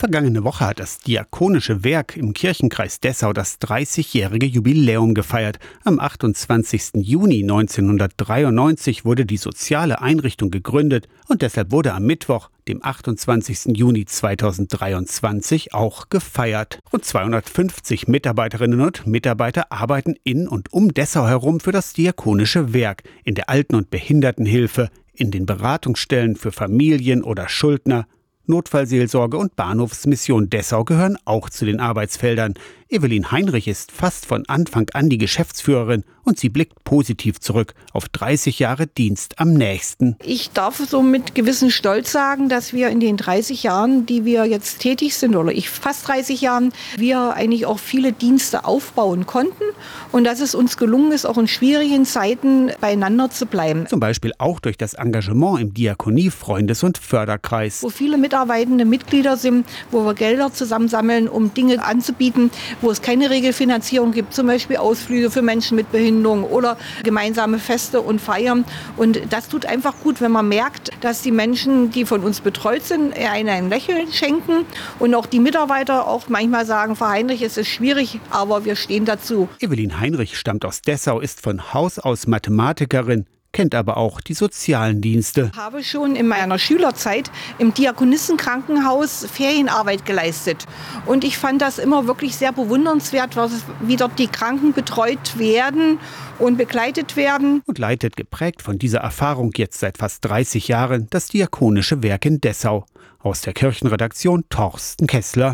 Vergangene Woche hat das Diakonische Werk im Kirchenkreis Dessau das 30-jährige Jubiläum gefeiert. Am 28. Juni 1993 wurde die soziale Einrichtung gegründet und deshalb wurde am Mittwoch, dem 28. Juni 2023, auch gefeiert. Rund 250 Mitarbeiterinnen und Mitarbeiter arbeiten in und um Dessau herum für das Diakonische Werk, in der Alten- und Behindertenhilfe, in den Beratungsstellen für Familien oder Schuldner, Notfallseelsorge und Bahnhofsmission Dessau gehören auch zu den Arbeitsfeldern. Evelyn Heinrich ist fast von Anfang an die Geschäftsführerin und sie blickt positiv zurück auf 30 Jahre Dienst am nächsten. Ich darf so mit gewissem Stolz sagen, dass wir in den 30 Jahren, die wir jetzt tätig sind, oder ich fast 30 Jahren, wir eigentlich auch viele Dienste aufbauen konnten und dass es uns gelungen ist, auch in schwierigen Zeiten beieinander zu bleiben. Zum Beispiel auch durch das Engagement im Diakonie, Freundes- und Förderkreis. Wo viele mitarbeitende Mitglieder sind, wo wir Gelder zusammensammeln, um Dinge anzubieten, wo es keine Regelfinanzierung gibt, zum Beispiel Ausflüge für Menschen mit Behinderung oder gemeinsame Feste und Feiern. Und das tut einfach gut, wenn man merkt, dass die Menschen, die von uns betreut sind, einen ein Lächeln schenken und auch die Mitarbeiter auch manchmal sagen, Frau Heinrich, es ist schwierig, aber wir stehen dazu. Evelyn Heinrich stammt aus Dessau, ist von Haus aus Mathematikerin, kennt aber auch die sozialen Dienste. Ich habe schon in meiner Schülerzeit im Diakonissenkrankenhaus Ferienarbeit geleistet. Und ich fand das immer wirklich sehr bewundernswert, wie dort die Kranken betreut werden und begleitet werden. Und leitet geprägt von dieser Erfahrung jetzt seit fast 30 Jahren das Diakonische Werk in Dessau. Aus der Kirchenredaktion Torsten Kessler.